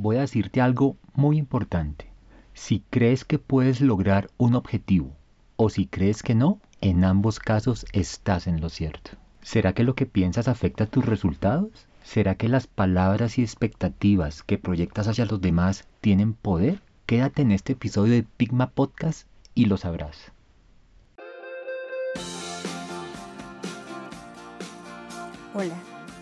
voy a decirte algo muy importante. Si crees que puedes lograr un objetivo o si crees que no, en ambos casos estás en lo cierto. ¿Será que lo que piensas afecta tus resultados? ¿Será que las palabras y expectativas que proyectas hacia los demás tienen poder? Quédate en este episodio de Pigma Podcast y lo sabrás. Hola,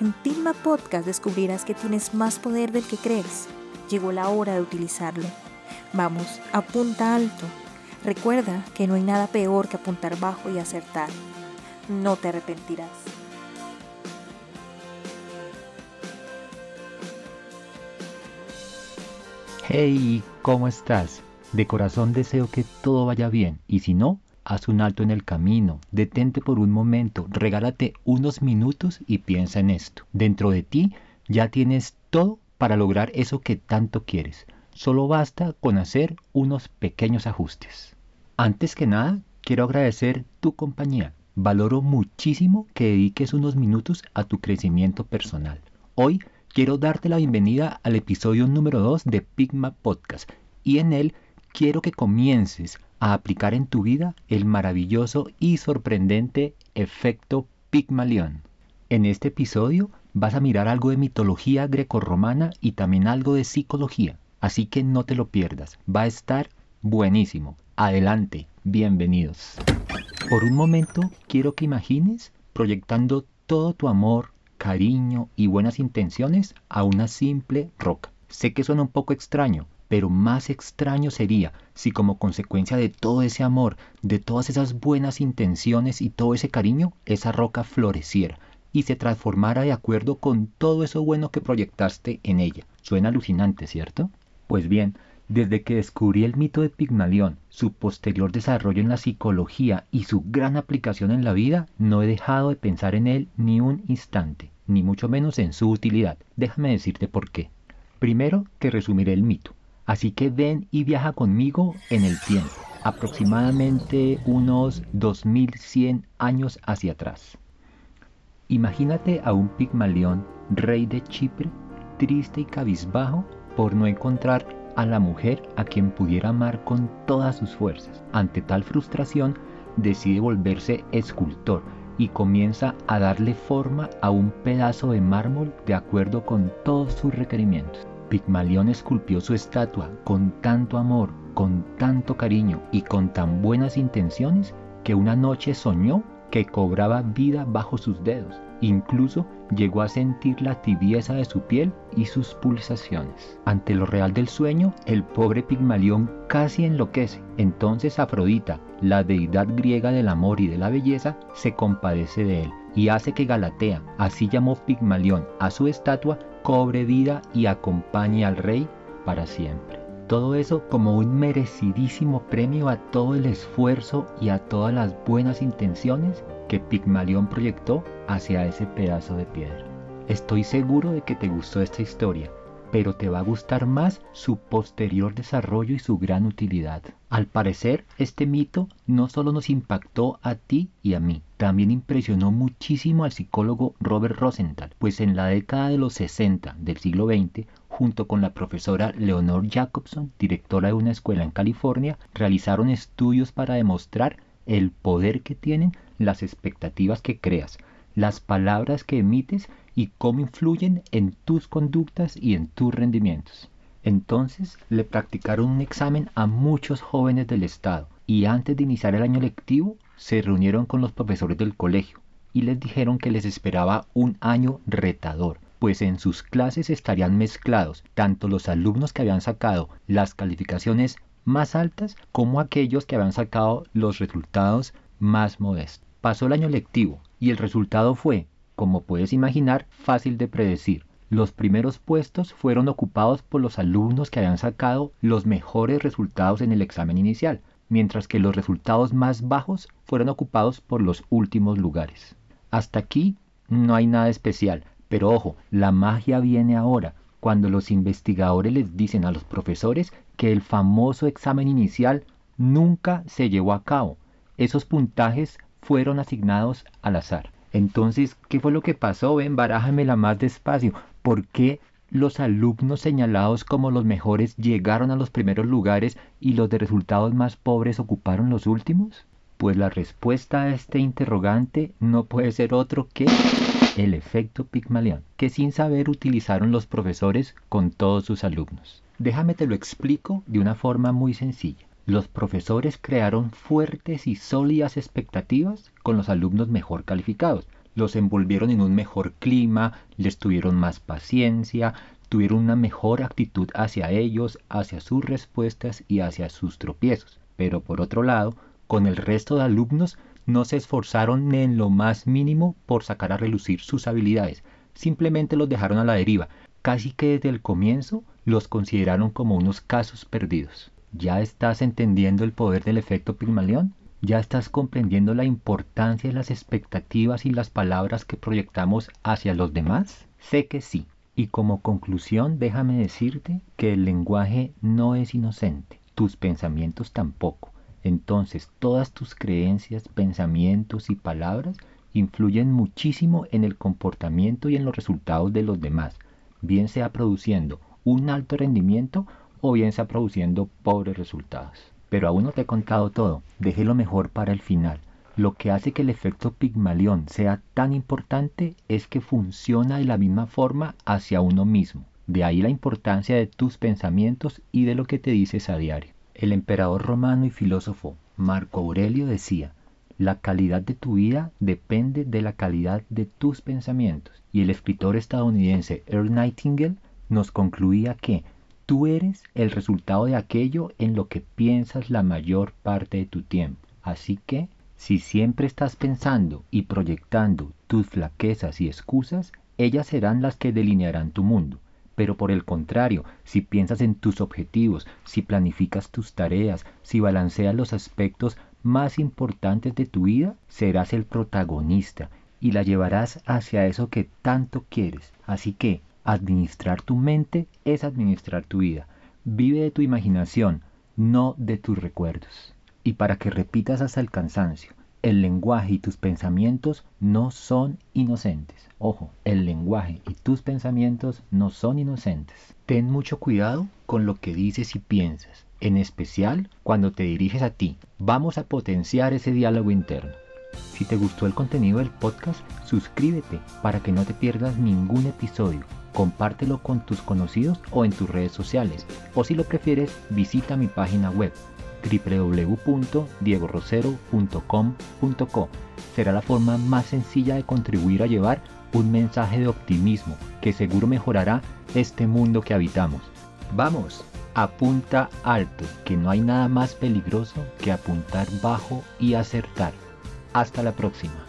En Pigma Podcast descubrirás que tienes más poder del que crees. Llegó la hora de utilizarlo. Vamos, apunta alto. Recuerda que no hay nada peor que apuntar bajo y acertar. No te arrepentirás. Hey, ¿cómo estás? De corazón deseo que todo vaya bien y si no, haz un alto en el camino, detente por un momento, regálate unos minutos y piensa en esto. Dentro de ti ya tienes todo para lograr eso que tanto quieres. Solo basta con hacer unos pequeños ajustes. Antes que nada, quiero agradecer tu compañía. Valoro muchísimo que dediques unos minutos a tu crecimiento personal. Hoy quiero darte la bienvenida al episodio número 2 de Pigma Podcast y en él quiero que comiences a aplicar en tu vida el maravilloso y sorprendente efecto Pigmalión. En este episodio vas a mirar algo de mitología grecorromana y también algo de psicología. Así que no te lo pierdas, va a estar buenísimo. Adelante, bienvenidos. Por un momento quiero que imagines proyectando todo tu amor, cariño y buenas intenciones a una simple roca. Sé que suena un poco extraño, pero más extraño sería si como consecuencia de todo ese amor, de todas esas buenas intenciones y todo ese cariño, esa roca floreciera y se transformara de acuerdo con todo eso bueno que proyectaste en ella. Suena alucinante, ¿cierto? Pues bien, desde que descubrí el mito de Pigmalión, su posterior desarrollo en la psicología y su gran aplicación en la vida, no he dejado de pensar en él ni un instante, ni mucho menos en su utilidad. Déjame decirte por qué. Primero te resumiré el mito, así que ven y viaja conmigo en el tiempo, aproximadamente unos 2100 años hacia atrás. Imagínate a un Pigmalión, rey de Chipre, triste y cabizbajo por no encontrar a la mujer a quien pudiera amar con todas sus fuerzas. Ante tal frustración, decide volverse escultor y comienza a darle forma a un pedazo de mármol de acuerdo con todos sus requerimientos. Pigmalión esculpió su estatua con tanto amor, con tanto cariño y con tan buenas intenciones que una noche soñó que cobraba vida bajo sus dedos Incluso llegó a sentir la tibieza de su piel y sus pulsaciones. Ante lo real del sueño, el pobre Pigmalión casi enloquece. Entonces Afrodita, la deidad griega del amor y de la belleza, se compadece de él y hace que Galatea, así llamó Pigmalión a su estatua, cobre vida y acompañe al rey para siempre. Todo eso como un merecidísimo premio a todo el esfuerzo y a todas las buenas intenciones que Pigmalión proyectó hacia ese pedazo de piedra. Estoy seguro de que te gustó esta historia, pero te va a gustar más su posterior desarrollo y su gran utilidad. Al parecer, este mito no solo nos impactó a ti y a mí, también impresionó muchísimo al psicólogo Robert Rosenthal, pues en la década de los 60 del siglo XX, junto con la profesora Leonor Jacobson, directora de una escuela en California, realizaron estudios para demostrar el poder que tienen las expectativas que creas, las palabras que emites y cómo influyen en tus conductas y en tus rendimientos. Entonces le practicaron un examen a muchos jóvenes del Estado y antes de iniciar el año lectivo se reunieron con los profesores del colegio y les dijeron que les esperaba un año retador, pues en sus clases estarían mezclados tanto los alumnos que habían sacado las calificaciones más altas como aquellos que habían sacado los resultados más modestos. Pasó el año lectivo y el resultado fue, como puedes imaginar, fácil de predecir. Los primeros puestos fueron ocupados por los alumnos que habían sacado los mejores resultados en el examen inicial, mientras que los resultados más bajos fueron ocupados por los últimos lugares. Hasta aquí no hay nada especial, pero ojo, la magia viene ahora, cuando los investigadores les dicen a los profesores que el famoso examen inicial nunca se llevó a cabo. Esos puntajes fueron asignados al azar. Entonces, ¿qué fue lo que pasó? Ven, barájamela más despacio. ¿Por qué los alumnos señalados como los mejores llegaron a los primeros lugares y los de resultados más pobres ocuparon los últimos? Pues la respuesta a este interrogante no puede ser otro que el efecto Pigmalión, que sin saber utilizaron los profesores con todos sus alumnos. Déjame te lo explico de una forma muy sencilla. Los profesores crearon fuertes y sólidas expectativas con los alumnos mejor calificados. Los envolvieron en un mejor clima, les tuvieron más paciencia, tuvieron una mejor actitud hacia ellos, hacia sus respuestas y hacia sus tropiezos. Pero por otro lado, con el resto de alumnos no se esforzaron en lo más mínimo por sacar a relucir sus habilidades, simplemente los dejaron a la deriva, casi que desde el comienzo los consideraron como unos casos perdidos. ¿Ya estás entendiendo el poder del efecto Pigmalión? ¿Ya estás comprendiendo la importancia de las expectativas y las palabras que proyectamos hacia los demás? Sé que sí. Y como conclusión, déjame decirte que el lenguaje no es inocente, tus pensamientos tampoco. Entonces, todas tus creencias, pensamientos y palabras influyen muchísimo en el comportamiento y en los resultados de los demás, bien sea produciendo un alto rendimiento o bien sea produciendo pobres resultados. Pero aún no te he contado todo, dejé lo mejor para el final. Lo que hace que el efecto Pigmalión sea tan importante es que funciona de la misma forma hacia uno mismo. De ahí la importancia de tus pensamientos y de lo que te dices a diario. El emperador romano y filósofo Marco Aurelio decía, la calidad de tu vida depende de la calidad de tus pensamientos. Y el escritor estadounidense Earl Nightingale nos concluía que Tú eres el resultado de aquello en lo que piensas la mayor parte de tu tiempo. Así que, si siempre estás pensando y proyectando tus flaquezas y excusas, ellas serán las que delinearán tu mundo. Pero por el contrario, si piensas en tus objetivos, si planificas tus tareas, si balanceas los aspectos más importantes de tu vida, serás el protagonista y la llevarás hacia eso que tanto quieres. Así que Administrar tu mente es administrar tu vida. Vive de tu imaginación, no de tus recuerdos. Y para que repitas hasta el cansancio, el lenguaje y tus pensamientos no son inocentes. Ojo, el lenguaje y tus pensamientos no son inocentes. Ten mucho cuidado con lo que dices y piensas, en especial cuando te diriges a ti. Vamos a potenciar ese diálogo interno. Si te gustó el contenido del podcast, suscríbete para que no te pierdas ningún episodio compártelo con tus conocidos o en tus redes sociales. O si lo prefieres, visita mi página web www.diegorosero.com.co. Será la forma más sencilla de contribuir a llevar un mensaje de optimismo que seguro mejorará este mundo que habitamos. Vamos, apunta alto, que no hay nada más peligroso que apuntar bajo y acertar. Hasta la próxima.